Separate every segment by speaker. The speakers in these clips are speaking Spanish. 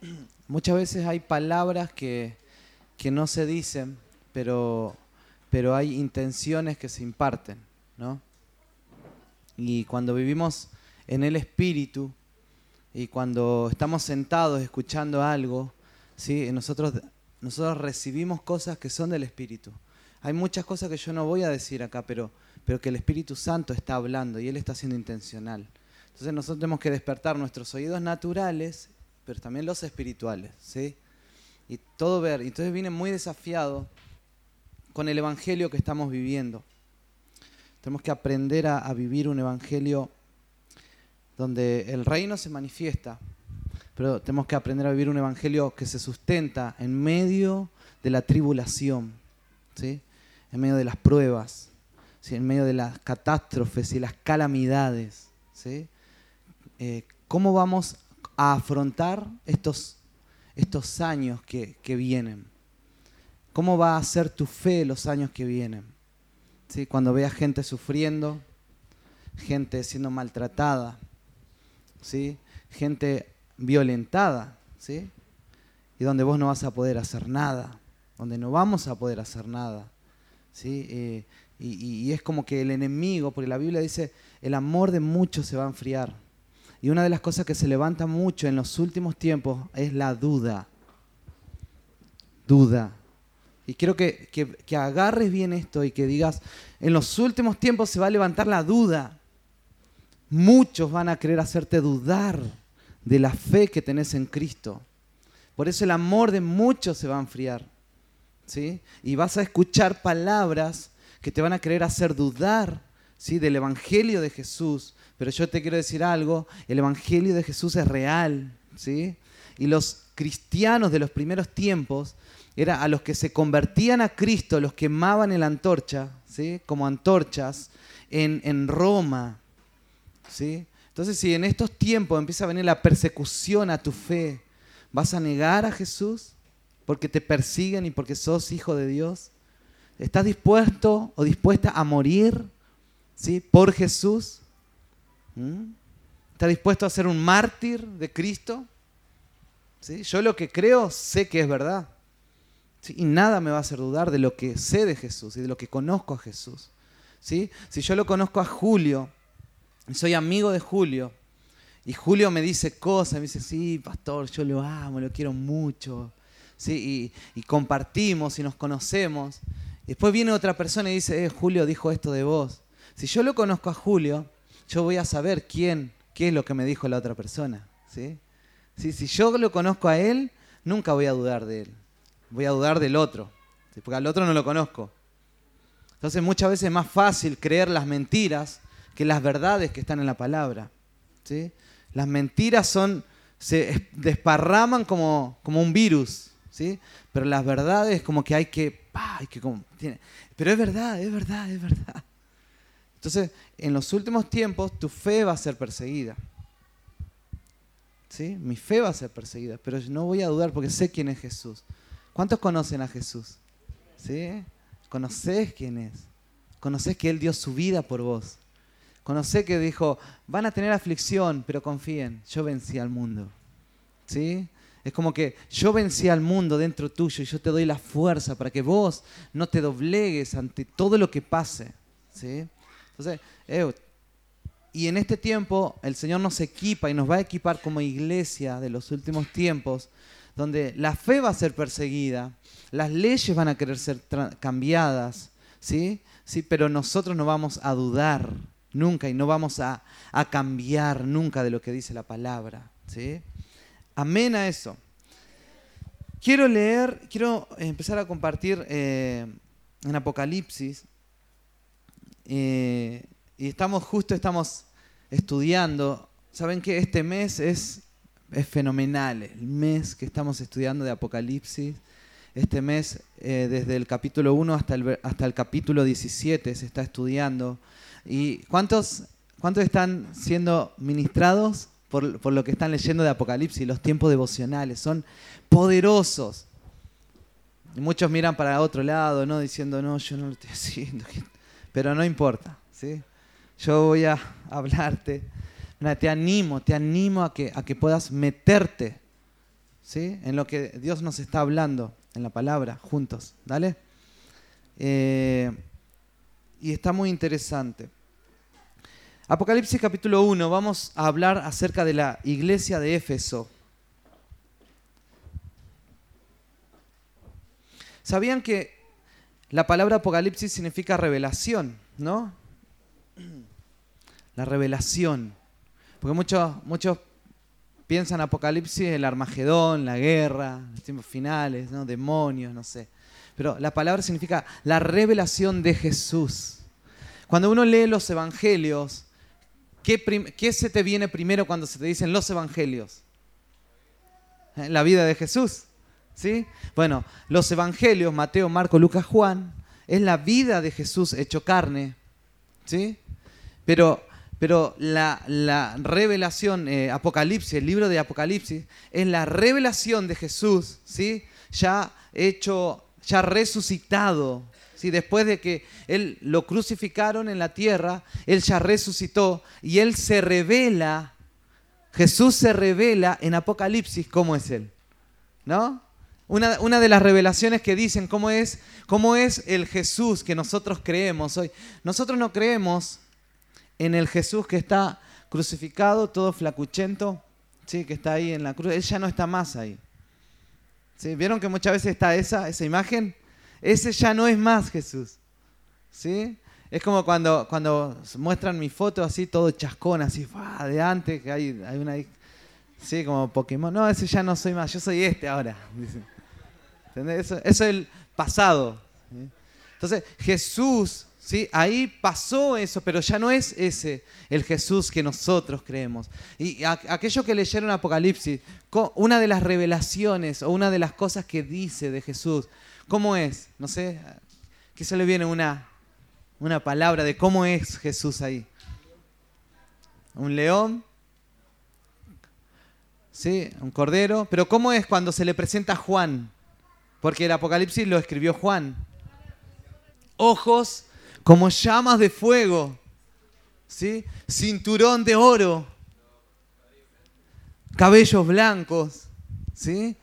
Speaker 1: muchas veces hay palabras que, que no se dicen, pero, pero hay intenciones que se imparten, ¿no? Y cuando vivimos en el Espíritu y cuando estamos sentados escuchando algo, ¿sí? nosotros, nosotros recibimos cosas que son del Espíritu. Hay muchas cosas que yo no voy a decir acá, pero, pero que el Espíritu Santo está hablando y Él está siendo intencional. Entonces nosotros tenemos que despertar nuestros oídos naturales, pero también los espirituales, ¿sí? Y todo ver. Entonces viene muy desafiado con el Evangelio que estamos viviendo. Tenemos que aprender a, vivir un Evangelio donde el reino se manifiesta, pero tenemos que aprender a vivir un Evangelio que se sustenta en medio de la tribulación, ¿sí? en medio de las pruebas, ¿sí? en medio de las catástrofes y las calamidades. ¿sí? Eh, ¿Cómo vamos a afrontar estos, estos años que, que, vienen? ¿Cómo va a ser tu fe los años que vienen? ¿Sí? Cuando veas gente sufriendo, gente siendo maltratada, ¿sí? gente violentada, ¿sí? y donde vos no vas a poder hacer nada, donde no vamos a poder hacer nada. ¿sí? Eh, y, y, es como que el enemigo, porque la Biblia dice, el amor de muchos se va a enfriar. Y una de las cosas que se levanta mucho en los últimos tiempos es la duda. Duda. Y quiero que, que, agarres bien esto y que digas, en los últimos tiempos se va a levantar la duda. Muchos van a querer hacerte dudar de la fe que tenés en Cristo. Por eso el amor de muchos se va a enfriar. ¿sí? Y vas a escuchar palabras que te van a querer hacer dudar ¿sí? del Evangelio de Jesús. Pero yo te quiero decir algo, el Evangelio de Jesús es real. ¿sí? Y los cristianos de los primeros tiempos era a los que se convertían a Cristo, los quemaban en la antorcha, ¿sí? como antorchas, en, en Roma, ¿sí? Entonces, si en estos tiempos empieza a venir la persecución a tu fe, ¿vas a negar a Jesús porque te persiguen y porque sos hijo de Dios? ¿Estás dispuesto o dispuesta a morir ¿sí? por Jesús? ¿Mm? ¿Estás dispuesto a ser un mártir de Cristo? ¿Sí? Yo lo que creo sé que es verdad. Y nada me va a hacer dudar de lo que sé de Jesús y de lo que conozco a Jesús. ¿sí? Si yo lo conozco a Julio, soy amigo de Julio. Y Julio me dice cosas, me dice, sí, pastor, yo lo amo, lo quiero mucho. ¿Sí? Y, compartimos y nos conocemos. Después viene otra persona y dice, eh, Julio dijo esto de vos. Si yo lo conozco a Julio, yo voy a saber quién, qué es lo que me dijo la otra persona. ¿sí? ¿Sí? Si yo lo conozco a él, nunca voy a dudar de él. Voy a dudar del otro, porque al otro no lo conozco. Entonces muchas veces es más fácil creer las mentiras que las verdades que están en la palabra. ¿sí? Las mentiras son, se desparraman como, como un virus, ¿sí? pero las verdades como que hay que... Que como, tiene, pero es verdad, es verdad, es verdad. Entonces, en los últimos tiempos tu fe va a ser perseguida. ¿Sí? Mi fe va a ser perseguida, pero no voy a dudar porque sé quién es Jesús. ¿Cuántos conocen a Jesús? ¿Sí? ¿Conocés quién es? ¿Conocés que Él dio su vida por vos? Conocé que dijo, van a tener aflicción, pero confíen, yo vencí al mundo. ¿Sí? Es como que yo vencí al mundo dentro tuyo y yo te doy la fuerza para que vos no te doblegues ante todo lo que pase. ¿Sí? Entonces, eh, y en este tiempo el Señor nos equipa y nos va a equipar como iglesia de los últimos tiempos, donde la fe va a ser perseguida, las leyes van a querer ser cambiadas, ¿sí? ¿sí? Pero nosotros no vamos a dudar nunca y no vamos a, a, cambiar nunca de lo que dice la palabra. ¿sí? Amén a eso. Quiero leer, quiero empezar a compartir eh, en Apocalipsis. Y estamos justo, estamos estudiando. Saben que este mes es, es fenomenal, el mes que estamos estudiando de Apocalipsis. Este mes, eh, desde el capítulo 1 hasta el, hasta el capítulo 17, se está estudiando. ¿Y cuántos, cuántos están siendo ministrados por, por, lo que están leyendo de Apocalipsis? Los tiempos devocionales son poderosos. Y muchos miran para otro lado, ¿no? Diciendo, no, yo no lo estoy haciendo. Pero no importa, ¿sí? Yo voy a hablarte. Te animo, te animo a que, a que puedas meterte ¿sí? En lo que Dios nos está hablando, en la palabra, juntos. ¿Dale? Eh, y está muy interesante. Apocalipsis capítulo 1, vamos a hablar acerca de la iglesia de Éfeso. ¿Sabían que la palabra Apocalipsis significa revelación, ¿no? La revelación. Porque muchos, muchos piensan Apocalipsis, el Armagedón, la guerra, los tiempos finales, ¿no? demonios, no sé. Pero la palabra significa la revelación de Jesús. Cuando uno lee los evangelios, ¿qué, ¿qué, se te viene primero cuando se te dicen los evangelios? La vida de Jesús. ¿Sí? Bueno, los evangelios, Mateo, Marco, Lucas, Juan, es la vida de Jesús hecho carne. ¿Sí? Pero, pero la, revelación, eh, Apocalipsis, el libro de Apocalipsis, es la revelación de Jesús, ¿sí? Ya hecho, ya resucitado. ¿sí? Después de que Él lo crucificaron en la tierra, Él ya resucitó y Él se revela, Jesús se revela en Apocalipsis cómo es Él. ¿No? Una, de las revelaciones que dicen cómo es, cómo es el Jesús que nosotros creemos hoy. Nosotros no creemos en el Jesús que está crucificado, todo flacuchento, ¿sí? que está ahí en la cruz. Él ya no está más ahí. ¿Sí? ¿Vieron que muchas veces está esa, esa imagen? Ese ya no es más Jesús. ¿Sí? Es como cuando, cuando muestran mi foto así, todo chascón, así, de antes, que hay, hay una... Sí, como Pokémon. No, ese ya no soy más, yo soy este ahora. Eso, es el pasado. Entonces, Jesús, ¿sí? ahí pasó eso, pero ya no es ese el Jesús que nosotros creemos. Y aquellos que leyeron Apocalipsis, una de las revelaciones o una de las cosas que dice de Jesús, ¿cómo es? No sé, ¿qué se le viene una, una palabra de cómo es Jesús ahí. Un león, ¿sí? Un cordero. Pero ¿cómo es cuando se le presenta a Juan? Porque el Apocalipsis lo escribió Juan. Ojos como llamas de fuego, ¿sí? cinturón de oro, cabellos blancos, ¿sí?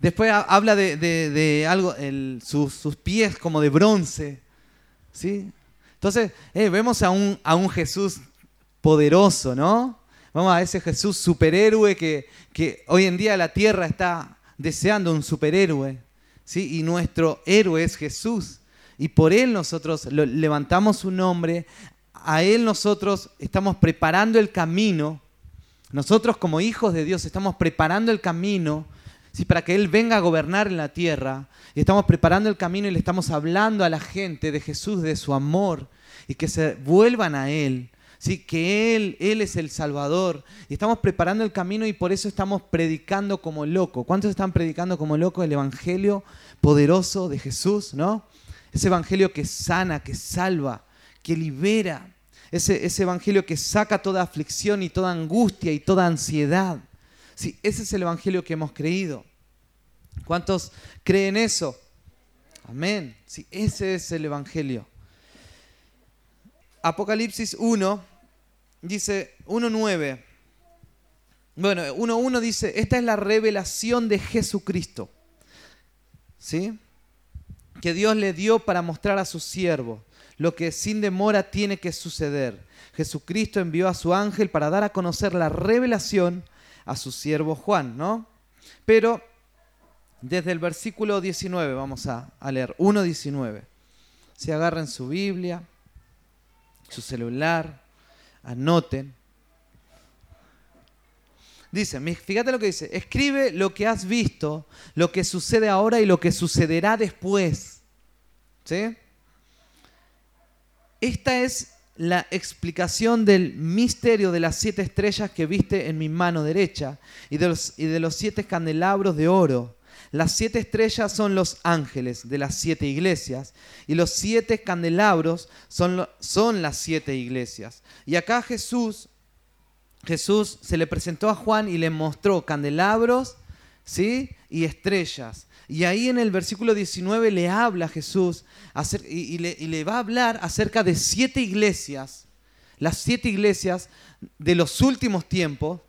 Speaker 1: Después habla de, algo, sus, pies como de bronce, ¿sí? Entonces, eh, vemos a un, a un Jesús poderoso, ¿no? Vamos a ese Jesús superhéroe que, que hoy en día la tierra está deseando un superhéroe. Y nuestro héroe es Jesús. Y por Él nosotros levantamos su nombre, a Él nosotros estamos preparando el camino. Nosotros como hijos de Dios estamos preparando el camino ¿sí? para que Él venga a gobernar en la tierra. Y estamos preparando el camino y le estamos hablando a la gente de Jesús, de su amor, y que se vuelvan a Él. ¿Sí? que Él, Él es el Salvador. Y estamos preparando el camino y por eso estamos predicando como loco. ¿Cuántos están predicando como loco el Evangelio poderoso de Jesús? ¿no? Ese Evangelio que sana, que salva, que libera. Ese, ese Evangelio que saca toda aflicción y toda angustia y toda ansiedad. Sí, ese es el Evangelio que hemos creído. ¿Cuántos creen eso? Amén. Sí, ese es el Evangelio. Apocalipsis 1, dice 1.9. Bueno, 1.1 dice, esta es la revelación de Jesucristo. ¿Sí? Que Dios le dio para mostrar a su siervo lo que sin demora tiene que suceder. Jesucristo envió a su ángel para dar a conocer la revelación a su siervo Juan, ¿no? Pero desde el versículo 19 vamos a, leer, 1.19. Se agarren su Biblia, su celular, anoten. Dice, fíjate lo que dice, escribe lo que has visto, lo que sucede ahora y lo que sucederá después. ¿Sí? Esta es la explicación del misterio de las siete estrellas que viste en mi mano derecha y de los, y de los siete candelabros de oro. Las siete estrellas son los ángeles de las siete iglesias y los siete candelabros son, son las siete iglesias. Y acá Jesús, Jesús se le presentó a Juan y le mostró candelabros ¿sí? y estrellas. Y ahí en el versículo 19 le habla Jesús y, le, y le va a hablar acerca de siete iglesias, las siete iglesias de los últimos tiempos,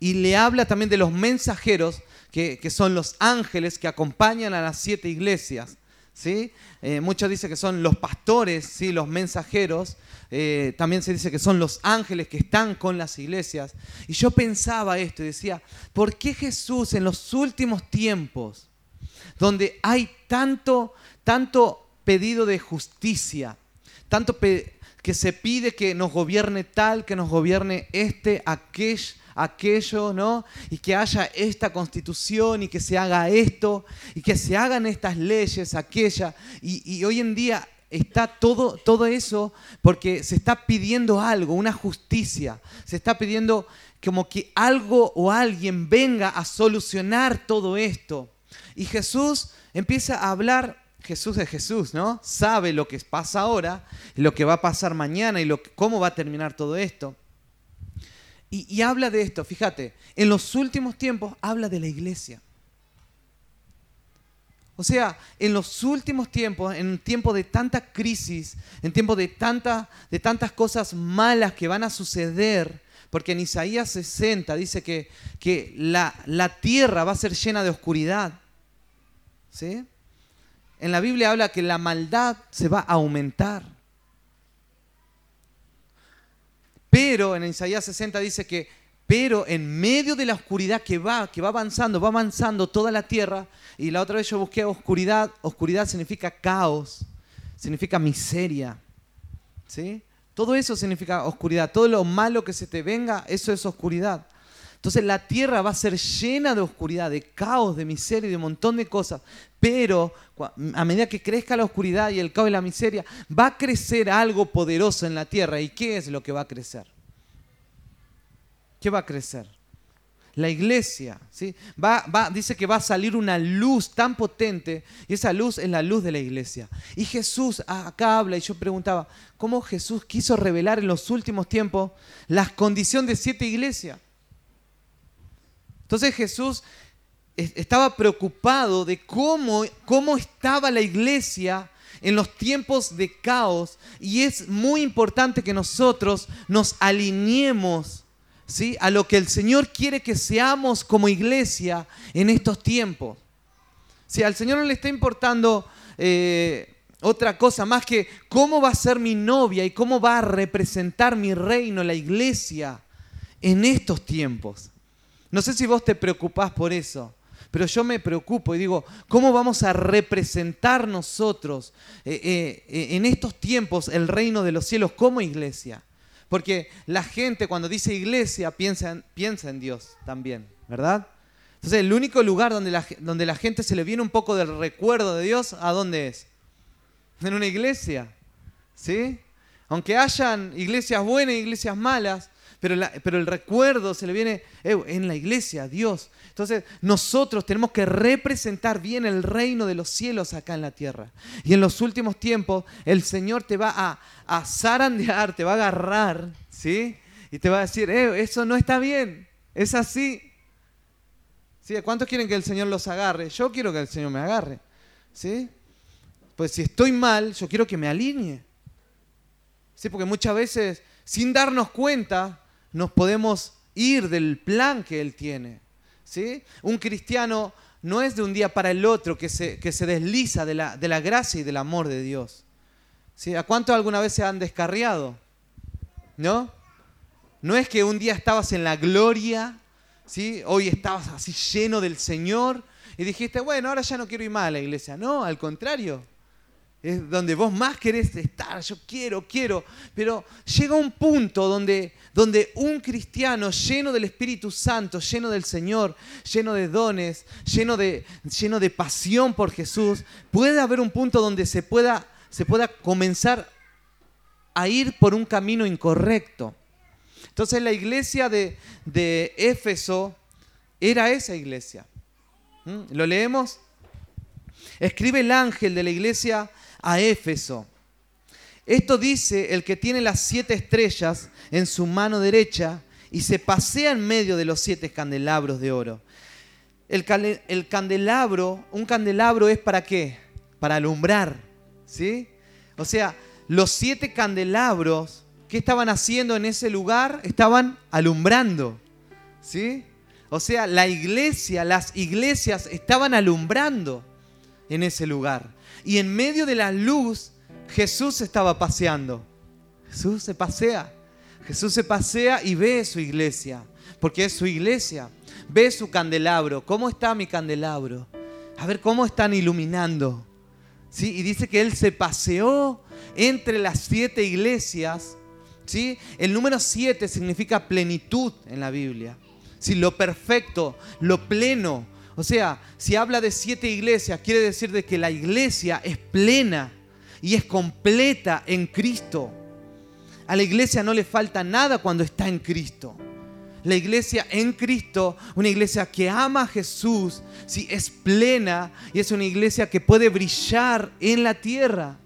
Speaker 1: y le habla también de los mensajeros que, son los ángeles que acompañan a las siete iglesias. ¿sí? Eh, muchos dicen que son los pastores, ¿sí? los mensajeros. Eh, también se dice que son los ángeles que están con las iglesias. Y yo pensaba esto y decía, ¿por qué Jesús en los últimos tiempos, donde hay tanto, tanto pedido de justicia, tanto que se pide que nos gobierne tal, que nos gobierne este, aquel, aquello, ¿no? Y que haya esta constitución y que se haga esto y que se hagan estas leyes, aquella. Y, hoy en día está todo, todo eso porque se está pidiendo algo, una justicia. Se está pidiendo como que algo o alguien venga a solucionar todo esto. Y Jesús empieza a hablar Jesús es Jesús, ¿no? Sabe lo que pasa ahora, lo que va a pasar mañana y lo, cómo va a terminar todo esto. Y, habla de esto, fíjate, en los últimos tiempos habla de la iglesia. O sea, en los últimos tiempos, en un tiempo de tanta crisis, en tiempo de, tanta, de tantas cosas malas que van a suceder, porque en Isaías 60 dice que, que la, la tierra va a ser llena de oscuridad. ¿Sí? En la Biblia habla que la maldad se va a aumentar. Pero en Isaías 60 dice que, pero en medio de la oscuridad que va, que va avanzando, va avanzando toda la tierra, y la otra vez yo busqué oscuridad, oscuridad significa caos, significa miseria, ¿sí? Todo eso significa oscuridad, todo lo malo que se te venga, eso es oscuridad. Entonces la tierra va a ser llena de oscuridad, de caos, de miseria y de un montón de cosas. Pero a medida que crezca la oscuridad y el caos y la miseria, va a crecer algo poderoso en la tierra. ¿Y qué es lo que va a crecer? ¿Qué va a crecer? La iglesia, ¿sí? Dice que va a salir una luz tan potente y esa luz es la luz de la iglesia. Y Jesús acá habla y yo preguntaba, ¿cómo Jesús quiso revelar en los últimos tiempos las condiciones de siete iglesias? Entonces Jesús estaba preocupado de cómo, cómo estaba la iglesia en los tiempos de caos y es muy importante que nosotros nos alineemos ¿sí? a lo que el Señor quiere que seamos como iglesia en estos tiempos. Si al Señor no le está importando eh, otra cosa más que cómo va a ser mi novia y cómo va a representar mi reino, la iglesia, en estos tiempos. No sé si vos te preocupás por eso. Pero yo me preocupo y digo, ¿cómo vamos a representar nosotros eh, eh, eh, en estos tiempos el reino de los cielos como iglesia? Porque la gente cuando dice iglesia piensa en, piensa en Dios también, ¿verdad? Entonces el único lugar donde la, donde la gente se le viene un poco del recuerdo de Dios, ¿a dónde es? En una iglesia, ¿sí? Aunque hayan iglesias buenas y iglesias malas, pero, el recuerdo se le viene en la iglesia, Dios. Entonces nosotros tenemos que representar bien el reino de los cielos acá en la tierra. Y en los últimos tiempos el Señor te va a, a zarandear, te va a agarrar, ¿sí? Y te va a decir, eh, eso no está bien, es así. ¿Sí? ¿Cuántos quieren que el Señor los agarre? Yo quiero que el Señor me agarre. ¿Sí? Pues si estoy mal, yo quiero que me alinee. ¿Sí? Porque muchas veces, sin darnos cuenta, nos podemos ir del plan que Él tiene. Un cristiano no es de un día para el otro que se, que se desliza de la, de la, gracia y del amor de Dios. ¿Sí? ¿A cuánto alguna vez se han descarriado? ¿No? No es que un día estabas en la gloria, ¿sí? hoy estabas así lleno del Señor y dijiste, bueno, ahora ya no quiero ir más a la iglesia. No, al contrario es donde vos más querés estar, yo quiero, quiero, pero llega un punto donde, donde un cristiano lleno del Espíritu Santo, lleno del Señor, lleno de dones, lleno de, lleno de pasión por Jesús, puede haber un punto donde se pueda, se pueda comenzar a ir por un camino incorrecto. Entonces la iglesia de, de Éfeso era esa iglesia. ¿Mm? ¿Lo leemos? Escribe el ángel de la iglesia a Éfeso. Esto dice el que tiene las siete estrellas en su mano derecha y se pasea en medio de los siete candelabros de oro. El, candelabro, un candelabro es para qué? Para alumbrar, ¿sí? O sea, los siete candelabros, ¿qué estaban haciendo en ese lugar? Estaban alumbrando, ¿sí? O sea, la iglesia, las iglesias estaban alumbrando en ese lugar. Y en medio de la luz, Jesús estaba paseando. Jesús se pasea. Jesús se pasea y ve su iglesia, porque es su iglesia. Ve su candelabro. ¿Cómo está mi candelabro? A ver cómo están iluminando. ¿Sí? Y dice que él se paseó entre las siete iglesias. ¿sí? El número siete significa plenitud en la Biblia. ¿Sí? Lo perfecto, lo pleno. O sea, si habla de siete iglesias, quiere decir de que la iglesia es plena y es completa en Cristo. A la iglesia no le falta nada cuando está en Cristo. La iglesia en Cristo, una iglesia que ama a Jesús, ¿sí? es plena y es una iglesia que puede brillar en la tierra.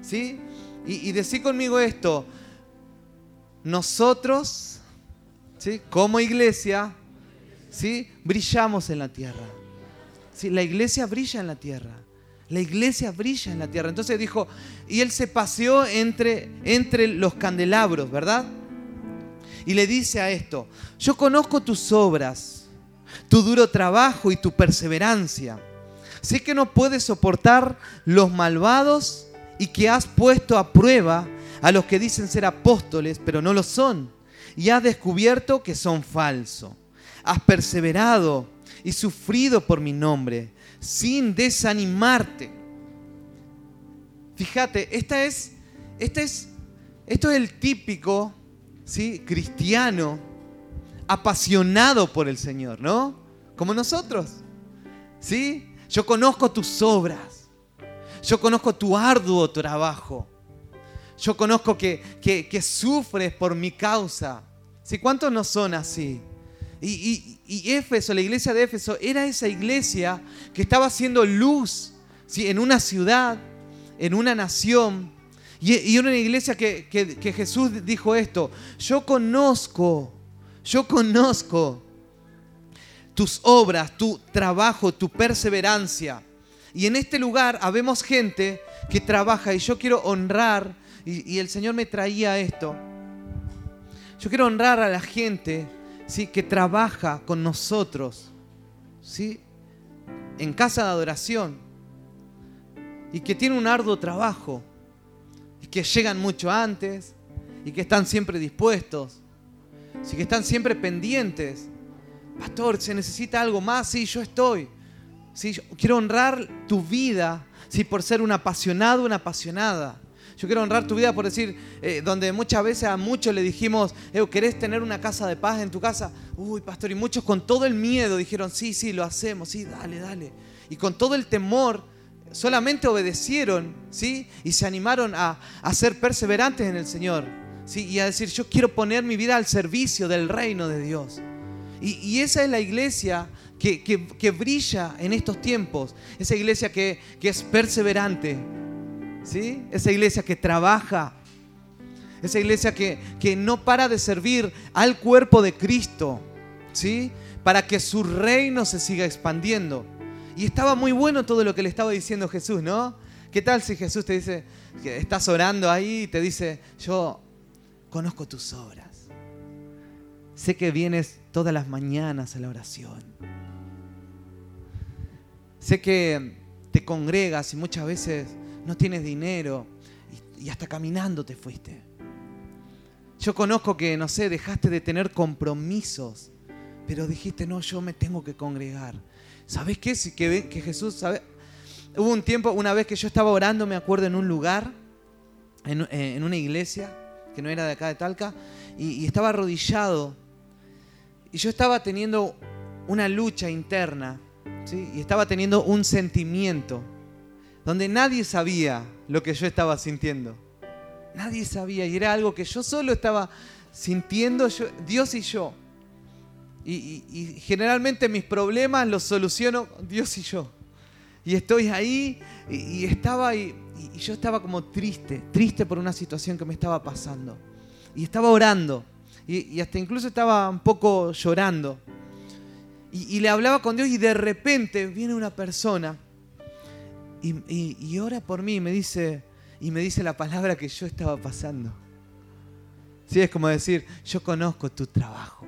Speaker 1: ¿sí? Y, y decir conmigo esto, nosotros, ¿sí? como iglesia, ¿sí? brillamos en la tierra. ¿sí? La iglesia brilla en la tierra. La iglesia brilla en la tierra. Entonces dijo, y él se paseó entre, entre los candelabros, ¿verdad? Y le dice a esto, yo conozco tus obras, tu duro trabajo y tu perseverancia. Sé que no puedes soportar los malvados y que has puesto a prueba a los que dicen ser apóstoles, pero no lo son. Y has descubierto que son falsos. Has perseverado y sufrido por mi nombre, sin desanimarte. Fíjate, esta es, esta es, esto es el típico ¿sí? cristiano, apasionado por el Señor, ¿no? Como nosotros. ¿Sí? Yo conozco tus obras. Yo conozco tu arduo trabajo. Yo conozco que, que, sufres por mi causa. ¿Sí? ¿Cuántos no son así? Y, y, Éfeso, la iglesia de Éfeso, era esa iglesia que estaba haciendo luz en una ciudad, en una nación, y, una iglesia que, Jesús dijo esto, yo conozco, yo conozco tus obras, tu trabajo, tu perseverancia. Y en este lugar habemos gente que trabaja y yo quiero honrar, y, el Señor me traía esto, yo quiero honrar a la gente ¿sí? que trabaja con nosotros ¿sí? en casa de adoración y que tiene un arduo trabajo que llegan mucho antes y que están siempre dispuestos, sí, que están siempre pendientes. Pastor, ¿se necesita algo más? Sí, yo estoy. Sí, quiero honrar tu vida sí, por ser un apasionado, una apasionada. Yo quiero honrar tu vida por decir, eh, donde muchas veces a muchos le dijimos, ¿querés tener una casa de paz en tu casa? Uy, pastor, y muchos con todo el miedo dijeron, sí, sí, lo hacemos, sí, dale, dale. Y con todo el temor solamente obedecieron, ¿sí? Y se animaron a, ser perseverantes en el Señor, ¿sí? Y a decir, yo quiero poner mi vida al servicio del reino de Dios. Y, esa es la iglesia que, brilla en estos tiempos, esa iglesia que, es perseverante, ¿sí? Esa iglesia que trabaja, esa iglesia que, que no para de servir al cuerpo de Cristo, ¿sí? Para que su reino se siga expandiendo. Y estaba muy bueno todo lo que le estaba diciendo Jesús, ¿no? ¿Qué tal si Jesús te dice, que estás orando ahí y te dice, yo conozco tus obras. Sé que vienes todas las mañanas a la oración. Sé que te congregas y muchas veces no tienes dinero y, hasta caminando te fuiste. Yo conozco que, no sé, dejaste de tener compromisos, pero dijiste, no, yo me tengo que congregar. ¿Sabes qué? Que, que Jesús, ¿sabe? Hubo un tiempo, una vez que yo estaba orando, me acuerdo, en un lugar, en, eh, una iglesia, que no era de acá de Talca, y, estaba arrodillado. Y yo estaba teniendo una lucha interna, y estaba teniendo un sentimiento, donde nadie sabía lo que yo estaba sintiendo. Nadie sabía, y era algo que yo solo estaba sintiendo, Dios y yo. Y, generalmente mis problemas los soluciono Dios y yo. Y estoy ahí y, estaba y, yo estaba como triste, triste por una situación que me estaba pasando. Y estaba orando y, hasta incluso estaba un poco llorando. Y, le hablaba con Dios y de repente viene una persona y, ora por mí y me dice, y me dice la palabra que yo estaba pasando. Sí, es como decir, yo conozco tu trabajo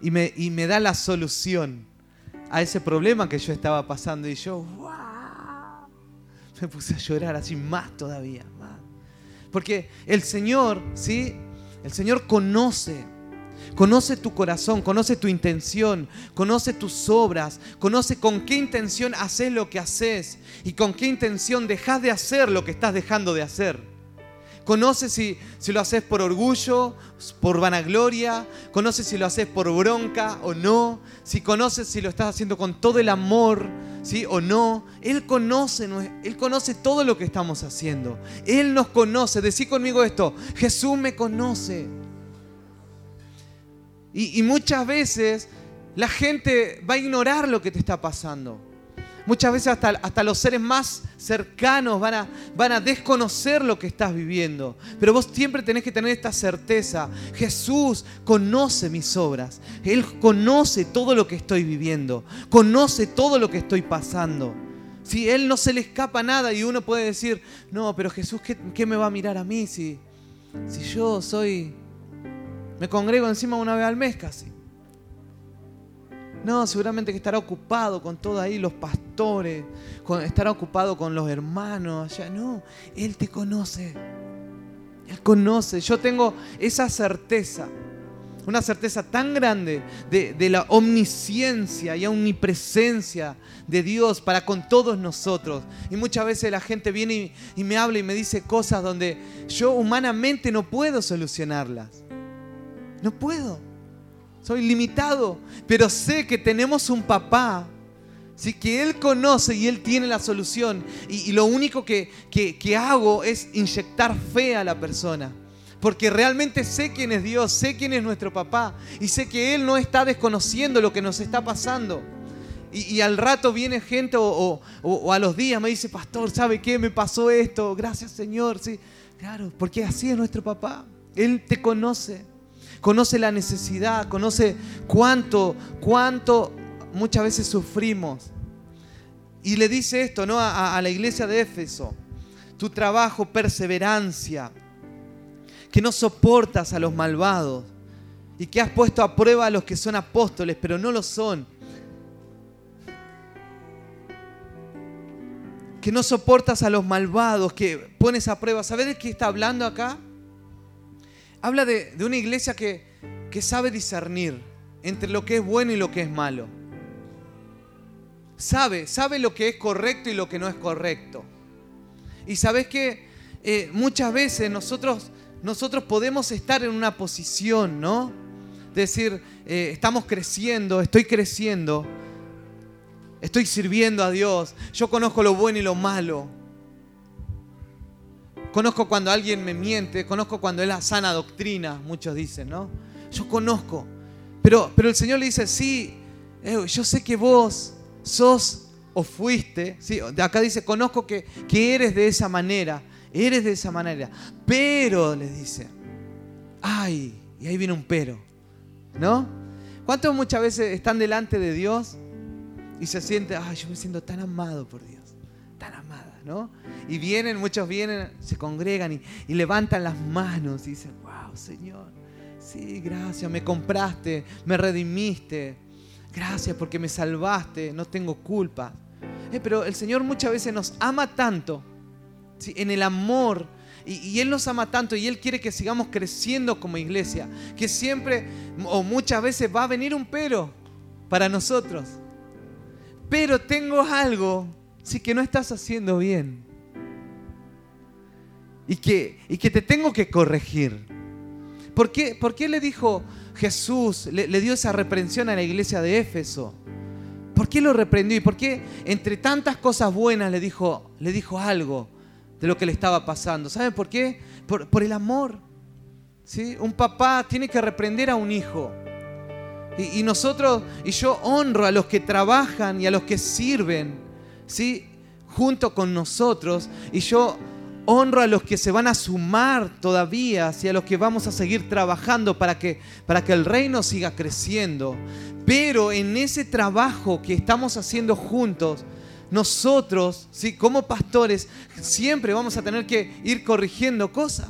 Speaker 1: y me, y me da la solución a ese problema que yo estaba pasando. Y yo, ¡wow! Me puse a llorar así más todavía. Más. Porque el Señor, ¿sí? El Señor conoce Conoce tu corazón, conoce tu intención, conoce tus obras, conoce con qué intención haces lo que haces y con qué intención dejas de hacer lo que estás dejando de hacer. Conoce si, si lo haces por orgullo, por vanagloria, conoce si lo haces por bronca o no, si conoces si lo estás haciendo con todo el amor, ¿sí? o no. Él conoce, Él conoce todo lo que estamos haciendo. Él nos conoce. Decí conmigo esto, Jesús me conoce. Y, muchas veces la gente va a ignorar lo que te está pasando. Muchas veces hasta, hasta los seres más cercanos van a, van a desconocer lo que estás viviendo. Pero vos siempre tenés que tener esta certeza. Jesús conoce mis obras. Él conoce todo lo que estoy viviendo. Conoce todo lo que estoy pasando. Si Él no se le escapa nada y uno puede decir, no, pero Jesús, ¿qué, qué me va a mirar a mí si, si yo soy me congrego encima una vez al mes casi. No, seguramente que estará ocupado con todo ahí los pastores, estará ocupado con los hermanos allá. No, Él te conoce. Él conoce. Yo tengo esa certeza, una certeza tan grande de, la omnisciencia y omnipresencia de Dios para con todos nosotros. Y muchas veces la gente viene y me habla y me dice cosas donde yo humanamente no puedo solucionarlas. No puedo. Soy limitado. Pero sé que tenemos un papá. Sí, que Él conoce y Él tiene la solución. Y, lo único que, que hago es inyectar fe a la persona. Porque realmente sé quién es Dios, sé quién es nuestro papá. Y sé que Él no está desconociendo lo que nos está pasando. Y, al rato viene gente o, o, a los días me dice, pastor, ¿sabe qué? Me pasó esto. Gracias Señor. Sí, claro, porque así es nuestro papá. Él te conoce conoce la necesidad, conoce cuánto, cuánto muchas veces sufrimos. Y le dice esto ¿no? a, a la iglesia de Éfeso, tu trabajo, perseverancia, que no soportas a los malvados y que has puesto a prueba a los que son apóstoles, pero no lo son. Que no soportas a los malvados, que pones a prueba. ¿Sabes de qué está hablando acá? Habla de, una iglesia que, que sabe discernir entre lo que es bueno y lo que es malo. Sabe, sabe lo que es correcto y lo que no es correcto. Y sabes que eh, muchas veces nosotros, nosotros podemos estar en una posición, ¿no? decir, eh, estamos creciendo, estoy creciendo, estoy sirviendo a Dios, yo conozco lo bueno y lo malo. Conozco cuando alguien me miente, conozco cuando es la sana doctrina, muchos dicen, ¿no? Yo conozco. Pero, pero el Señor le dice, sí, eh, yo sé que vos sos o fuiste, ¿sí? acá dice, conozco que, que eres de esa manera, eres de esa manera, pero, le dice, ay, y ahí viene un pero, ¿no? ¿Cuántos muchas veces están delante de Dios y se sienten, ay, yo me siento tan amado por Dios, tan amada, ¿no? Y vienen, muchos vienen, se congregan y, levantan las manos y dicen, wow, Señor, sí, gracias, me compraste, me redimiste, gracias porque me salvaste, no tengo culpa. Eh, pero el Señor muchas veces nos ama tanto, en el amor, y, y, Él nos ama tanto y Él quiere que sigamos creciendo como iglesia, que siempre o muchas veces va a venir un pero para nosotros. Pero tengo algo, sí que no estás haciendo bien y que, y que te tengo que corregir. ¿Por qué, ¿Por qué le dijo Jesús, le, dio esa reprensión a la iglesia de Éfeso? ¿Por qué lo reprendió? ¿Y por qué entre tantas cosas buenas le dijo, le dijo algo de lo que le estaba pasando? ¿Saben por qué? Por, por el amor. ¿sí? Un papá tiene que reprender a un hijo. Y, y, nosotros, y yo honro a los que trabajan y a los que sirven, ¿sí? Junto con nosotros. Y yo honro a los que se van a sumar todavía, y a los que vamos a seguir trabajando para que, para que el reino siga creciendo. Pero en ese trabajo que estamos haciendo juntos, nosotros, ¿sí? como pastores, siempre vamos a tener que ir corrigiendo cosas.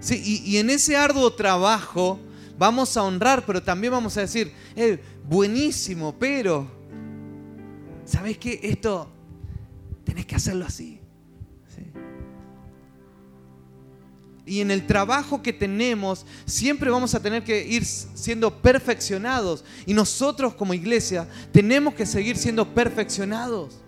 Speaker 1: Sí, y, y en ese arduo trabajo vamos a honrar, pero también vamos a decir, eh, buenísimo, pero, ¿sabes qué? Esto, tenés que hacerlo así. y en el trabajo que tenemos siempre vamos a tener que ir siendo perfeccionados. Y nosotros como iglesia tenemos que seguir siendo perfeccionados.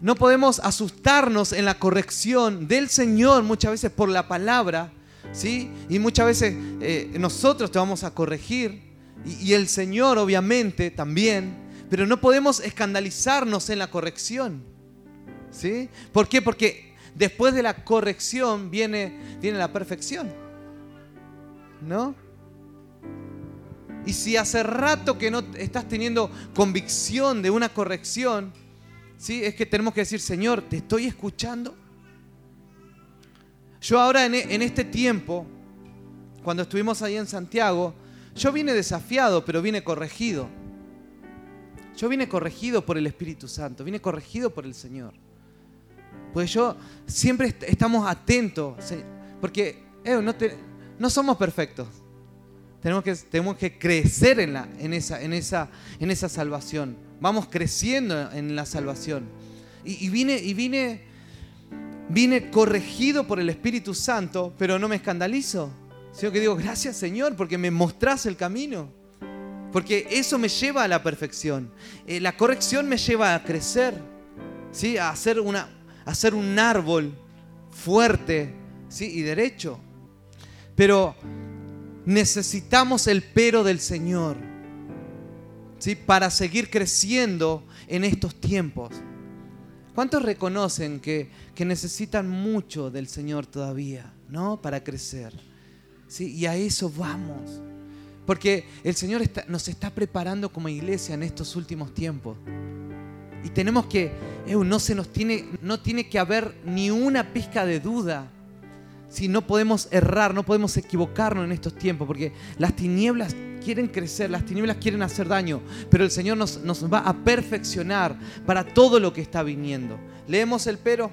Speaker 1: No podemos asustarnos en la corrección del Señor muchas veces por la palabra, ¿sí? Y muchas veces eh, nosotros te vamos a corregir y, y el Señor obviamente también, pero no podemos escandalizarnos en la corrección, ¿sí? ¿Por qué? Porque después de la corrección viene, viene la perfección. ¿No? Y si hace rato que no estás teniendo convicción de una corrección, ¿sí? es que tenemos que decir, Señor, ¿te estoy escuchando? Yo ahora en, en este tiempo, cuando estuvimos ahí en Santiago, yo vine desafiado, pero vine corregido. Yo vine corregido por el Espíritu Santo, vine corregido por el Señor. Pues yo siempre estamos atentos, porque eh, no, somos perfectos. Tenemos que, tenemos que crecer en, la, en, esa, en, esa, en esa salvación. Vamos creciendo en la salvación. Y, vine, y vine, vine corregido por el Espíritu Santo, pero no me escandalizo. Sino que digo, gracias Señor, porque me mostrás el camino. Porque eso me lleva a la perfección. Eh, la corrección me lleva a crecer, ¿sí? a hacer una, hacer un árbol fuerte ¿sí? y derecho. Pero necesitamos el pero del Señor ¿sí? para seguir creciendo en estos tiempos. ¿Cuántos reconocen que, que necesitan mucho del Señor todavía ¿no? para crecer? ¿Sí? Y a eso vamos. Porque el Señor nos está preparando como iglesia en estos últimos tiempos. Y tenemos que, no se nos tiene, no tiene que haber ni una pizca de duda. Si no podemos errar, no podemos equivocarnos en estos tiempos, porque las tinieblas quieren crecer, las tinieblas quieren hacer daño, pero el Señor nos, nos va a perfeccionar para todo lo que está viniendo. Leemos el pero.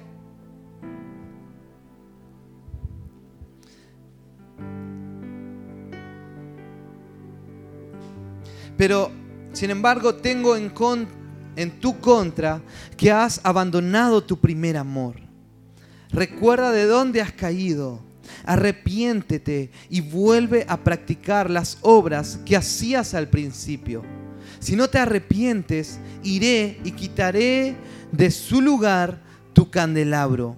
Speaker 1: Pero, sin embargo, tengo en, tu contra que has abandonado tu primer amor. Recuerda de dónde has caído. Arrepiéntete y vuelve a practicar las obras que hacías al principio. Si no te arrepientes, iré y quitaré de su lugar tu candelabro.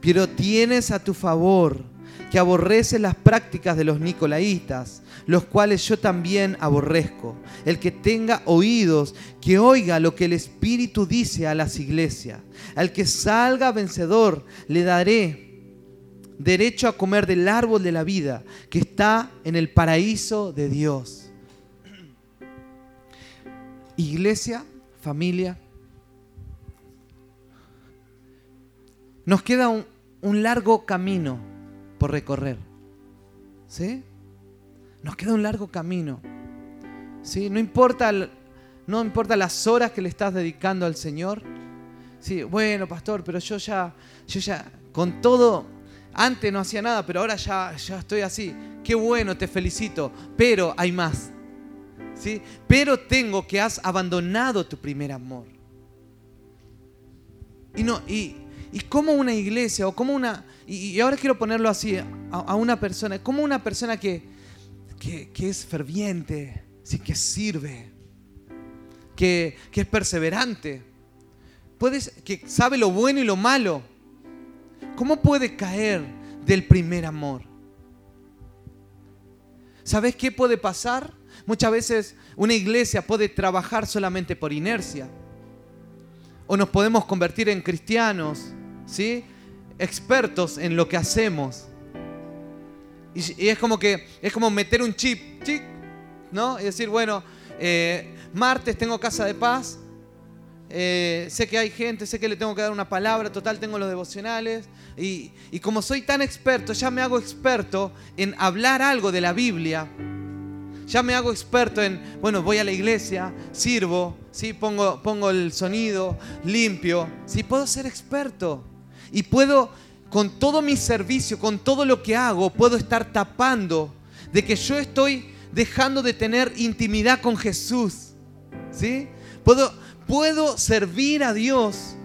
Speaker 1: Pero tienes a tu favor que aborreces las prácticas de los nicolaitas, los cuales yo también aborrezco. El que tenga oídos, que oiga lo que el Espíritu dice a las iglesias. Al que salga vencedor, le daré derecho a comer del árbol de la vida que está en el paraíso de Dios. Iglesia, familia, nos queda un, largo camino por recorrer. ¿Sí? Nos queda un largo camino. ¿Sí? No importa, no importa las horas que le estás dedicando al Señor. Sí, bueno, pastor, pero yo ya, yo ya, con todo, antes no hacía nada, pero ahora ya, ya estoy así. Qué bueno, te felicito. Pero hay más. ¿Sí? Pero tengo que has abandonado tu primer amor. Y no, y, y como una iglesia o como una, y, ahora quiero ponerlo así, a, una persona, como una persona que, que, es ferviente, ¿sí? que sirve, que, es perseverante, puedes, que sabe lo bueno y lo malo. ¿Cómo puede caer del primer amor? ¿Sabes qué puede pasar? Muchas veces una iglesia puede trabajar solamente por inercia. O nos podemos convertir en cristianos, ¿sí? expertos en lo que hacemos. Y, es como que es como meter un chip, chip ¿no? Y decir, bueno, eh, martes tengo casa de paz, eh, sé que hay gente, sé que le tengo que dar una palabra, total tengo los devocionales. Y, y, como soy tan experto, ya me hago experto en hablar algo de la Biblia. Ya me hago experto en, bueno, voy a la iglesia, sirvo, ¿sí? pongo, pongo el sonido limpio. ¿sí? Puedo ser experto. Y puedo con todo mi servicio, con todo lo que hago, puedo estar tapando de que yo estoy dejando de tener intimidad con Jesús. ¿Sí? Puedo, puedo servir a Dios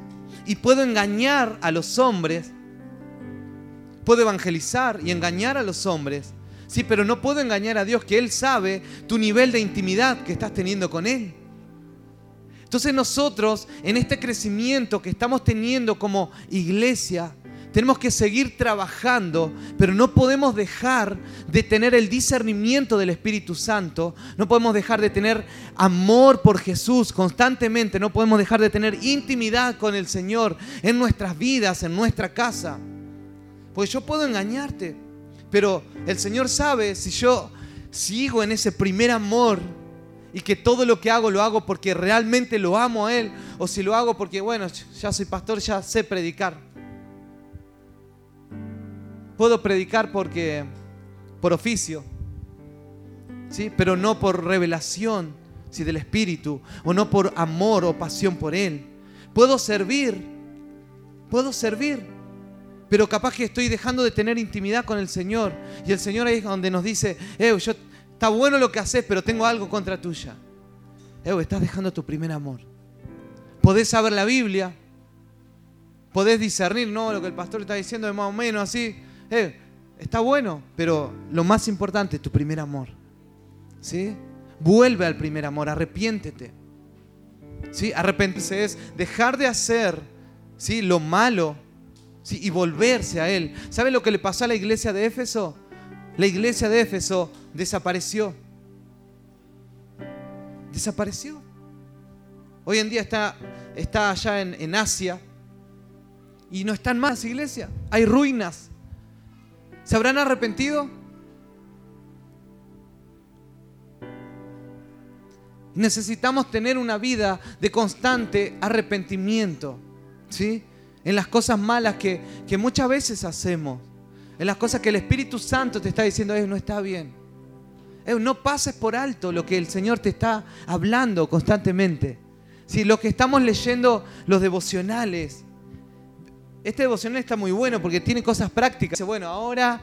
Speaker 1: y puedo engañar a los hombres. Puedo evangelizar y engañar a los hombres. Sí, pero no puedo engañar a Dios que Él sabe tu nivel de intimidad que estás teniendo con Él. Entonces nosotros, en este crecimiento que estamos teniendo como iglesia, tenemos que seguir trabajando, pero no podemos dejar de tener el discernimiento del Espíritu Santo, no podemos dejar de tener amor por Jesús constantemente, no podemos dejar de tener intimidad con el Señor en nuestras vidas, en nuestra casa. Pues yo puedo engañarte, pero el Señor sabe si yo sigo en ese primer amor y que todo lo que hago lo hago porque realmente lo amo a Él o si lo hago porque, bueno, ya soy pastor, ya sé predicar. Puedo predicar porque por oficio, ¿sí? pero no por revelación ¿sí? del Espíritu, o no por amor o pasión por Él. Puedo servir, puedo servir, pero capaz que estoy dejando de tener intimidad con el Señor. Y el Señor ahí es donde nos dice, eh, yo, está bueno lo que haces, pero tengo algo contra tuya. Eh, estás dejando tu primer amor. Podés saber la Biblia, podés discernir, no, lo que el pastor está diciendo es más o menos así, eh, está bueno, pero lo más importante, tu primer amor. ¿Sí? Vuelve al primer amor, arrepiéntete. ¿Sí? Arrepentirse es dejar de hacer ¿sí? lo malo ¿sí? y volverse a Él. ¿Sabe lo que le pasó a la iglesia de Éfeso? La iglesia de Éfeso desapareció. Desapareció. Hoy en día está, está allá en, en Asia y no están más iglesia. Hay ruinas. ¿Se habrán arrepentido? Necesitamos tener una vida de constante arrepentimiento, ¿sí? En las cosas malas que, muchas veces hacemos, en las cosas que el Espíritu Santo te está diciendo, no está bien. No pases por alto lo que el Señor te está hablando constantemente. Si lo que estamos leyendo, los devocionales, este devocional está muy bueno porque tiene cosas prácticas. Dice, bueno, ahora,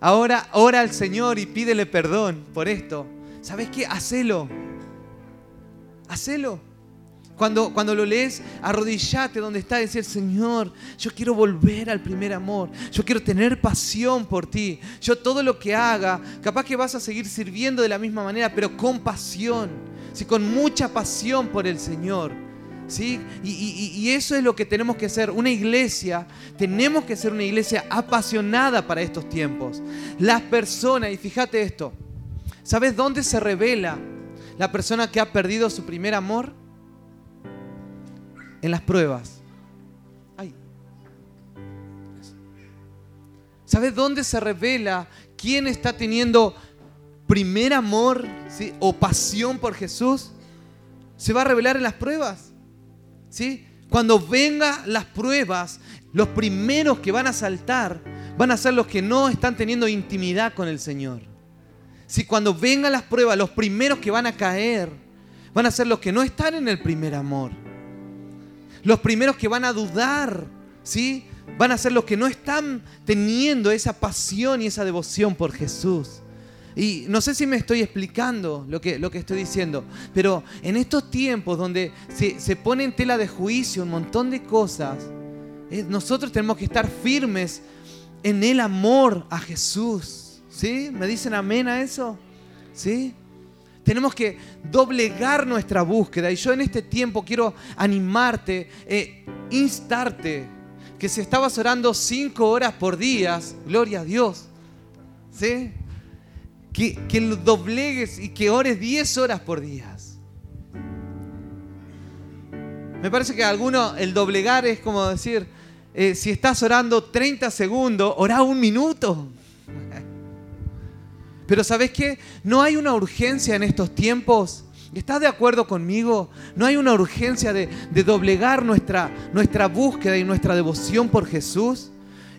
Speaker 1: ahora ora al Señor y pídele perdón por esto. ¿Sabes qué? Hacelo. Hacelo. Cuando, cuando lo lees, arrodillate donde está y decir, Señor, yo quiero volver al primer amor. Yo quiero tener pasión por ti. Yo todo lo que haga, capaz que vas a seguir sirviendo de la misma manera, pero con pasión. ¿sí? Con mucha pasión por el Señor. ¿Sí? Y, eso es lo que tenemos que hacer. Una iglesia, tenemos que ser una iglesia apasionada para estos tiempos. Las personas, y fíjate esto, ¿sabes dónde se revela la persona que ha perdido su primer amor? En las pruebas. ¿Sabes dónde se revela quién está teniendo primer amor o pasión por Jesús? Se va a revelar en las pruebas. Cuando vengan las pruebas, los primeros que van a saltar van a ser los que no están teniendo intimidad con el Señor. Si cuando vengan las pruebas, los primeros que van a caer van a ser los que no están en el primer amor. Los primeros que van a dudar, ¿sí? Van a ser los que no están teniendo esa pasión y esa devoción por Jesús. Y no sé si me estoy explicando lo que, lo que estoy diciendo, pero en estos tiempos donde se, pone en tela de juicio un montón de cosas, eh, nosotros tenemos que estar firmes en el amor a Jesús. ¿Sí? ¿Me dicen amén a eso? ¿Sí? Tenemos que doblegar nuestra búsqueda. Y yo en este tiempo quiero animarte, eh, instarte, que si estabas orando cinco horas por día, gloria a Dios. ¿Sí? Que, que doblegues y que ores 10 horas por día. Me parece que a alguno el doblegar es como decir, eh, si estás orando 30 segundos, orá un minuto. Pero ¿sabes qué? No hay una urgencia en estos tiempos. ¿Estás de acuerdo conmigo? No hay una urgencia de, doblegar nuestra, nuestra búsqueda y nuestra devoción por Jesús.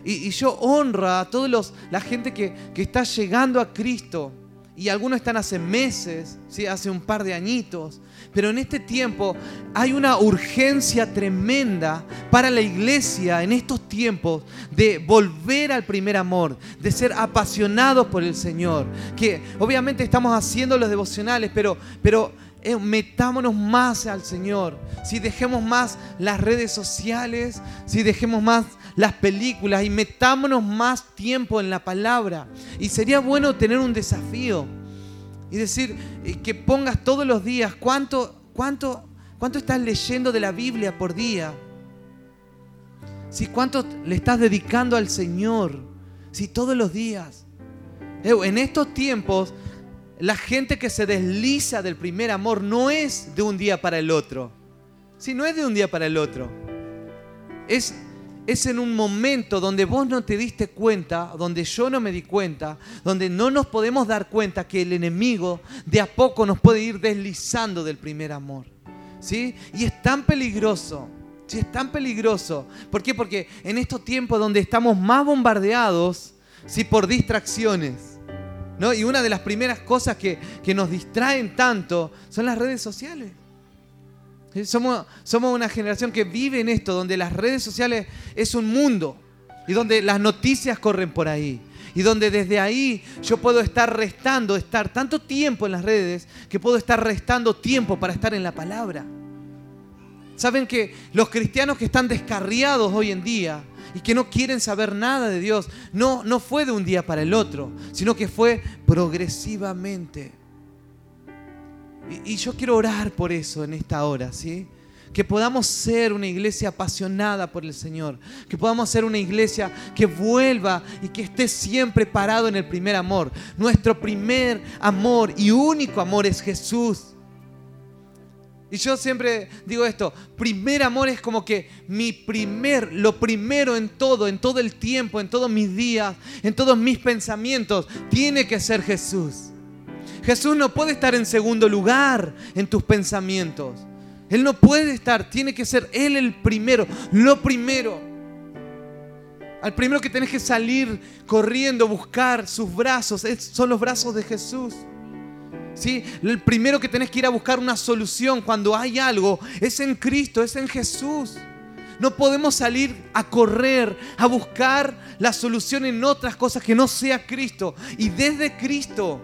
Speaker 1: Y, yo honro a toda la gente que, está llegando a Cristo. Y algunos están hace meses, ¿sí? hace un par de añitos, pero en este tiempo hay una urgencia tremenda para la iglesia en estos tiempos de volver al primer amor, de ser apasionados por el Señor, que obviamente estamos haciendo los devocionales, pero, pero eh, metámonos más al Señor, si dejemos más las redes sociales, si dejemos más las películas y metámonos más tiempo en la palabra. Y sería bueno tener un desafío y decir eh, que pongas todos los días cuánto, cuánto, cuánto estás leyendo de la Biblia por día. Si cuánto le estás dedicando al Señor. Si todos los días. En estos tiempos, la gente que se desliza del primer amor no es de un día para el otro. Si no es de un día para el otro. Es es en un momento donde vos no te diste cuenta, donde yo no me di cuenta, donde no nos podemos dar cuenta que el enemigo de a poco nos puede ir deslizando del primer amor. ¿Sí? Y es tan peligroso. Sí, es tan peligroso. ¿Por qué? Porque en estos tiempos donde estamos más bombardeados, ¿sí? por distracciones. ¿no? Y una de las primeras cosas que, que nos distraen tanto son las redes sociales. Somos, somos una generación que vive en esto, donde las redes sociales es un mundo y donde las noticias corren por ahí. Y donde desde ahí yo puedo estar restando, estar tanto tiempo en las redes, que puedo estar restando tiempo para estar en la palabra. Saben que los cristianos que están descarriados hoy en día y que no quieren saber nada de Dios, no, no fue de un día para el otro, sino que fue progresivamente. Y, yo quiero orar por eso en esta hora, ¿sí? Que podamos ser una iglesia apasionada por el Señor. Que podamos ser una iglesia que vuelva y que esté siempre parado en el primer amor. Nuestro primer amor y único amor es Jesús. Y yo siempre digo esto, primer amor es como que mi primer, lo primero en todo, en todo el tiempo, en todos mis días, en todos mis pensamientos, tiene que ser Jesús. Jesús no puede estar en segundo lugar en tus pensamientos. Él no puede estar, tiene que ser Él el primero, lo primero. Al primero que tenés que salir corriendo, buscar sus brazos, son los brazos de Jesús. ¿Sí? El primero que tenés que ir a buscar una solución cuando hay algo es en Cristo, es en Jesús. No podemos salir a correr, a buscar la solución en otras cosas que no sea Cristo. Y desde Cristo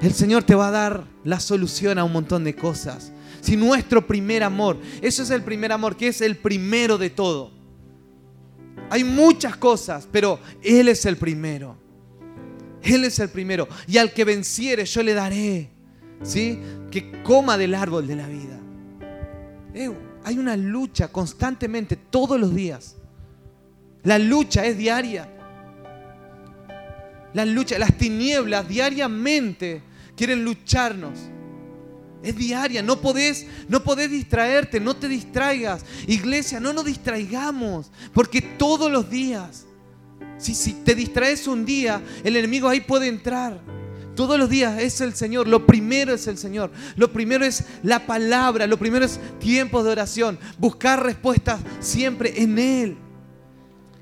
Speaker 1: el Señor te va a dar la solución a un montón de cosas. Si nuestro primer amor, eso es el primer amor, que es el primero de todo. Hay muchas cosas, pero Él es el primero. Él es el primero. Y al que venciere yo le daré, ¿sí? Que coma del árbol de la vida. Eh, hay una lucha constantemente, todos los días. La lucha es diaria. La lucha, las tinieblas diariamente quieren lucharnos. Es diaria, no podés, no podés distraerte, no te distraigas. Iglesia, no nos distraigamos, porque todos los días, si, si te distraes un día, el enemigo ahí puede entrar. Todos los días es el Señor, lo primero es el Señor, lo primero es la palabra, lo primero es tiempos de oración, buscar respuestas siempre en Él.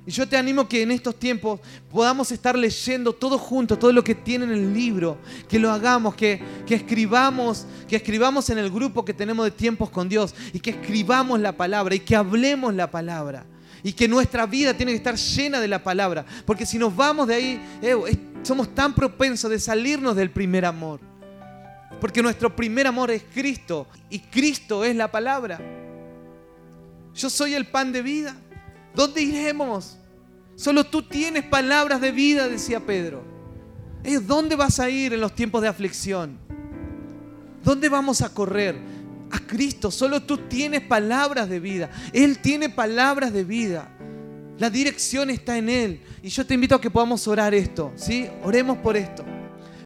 Speaker 1: Y yo te animo que en estos tiempos podamos estar leyendo todos juntos, todo lo que tiene en el libro, que lo hagamos, que, que, escribamos, que escribamos en el grupo que tenemos de tiempos con Dios y que escribamos la palabra y que hablemos la palabra. Y que nuestra vida tiene que estar llena de la palabra. Porque si nos vamos de ahí, eh, somos tan propensos de salirnos del primer amor. Porque nuestro primer amor es Cristo y Cristo es la palabra. Yo soy el pan de vida. ¿Dónde iremos? Solo tú tienes palabras de vida, decía Pedro. ¿Dónde vas a ir en los tiempos de aflicción? ¿Dónde vamos a correr? A Cristo. Solo tú tienes palabras de vida. Él tiene palabras de vida. La dirección está en Él. Y yo te invito a que podamos orar esto. ¿sí? Oremos por esto.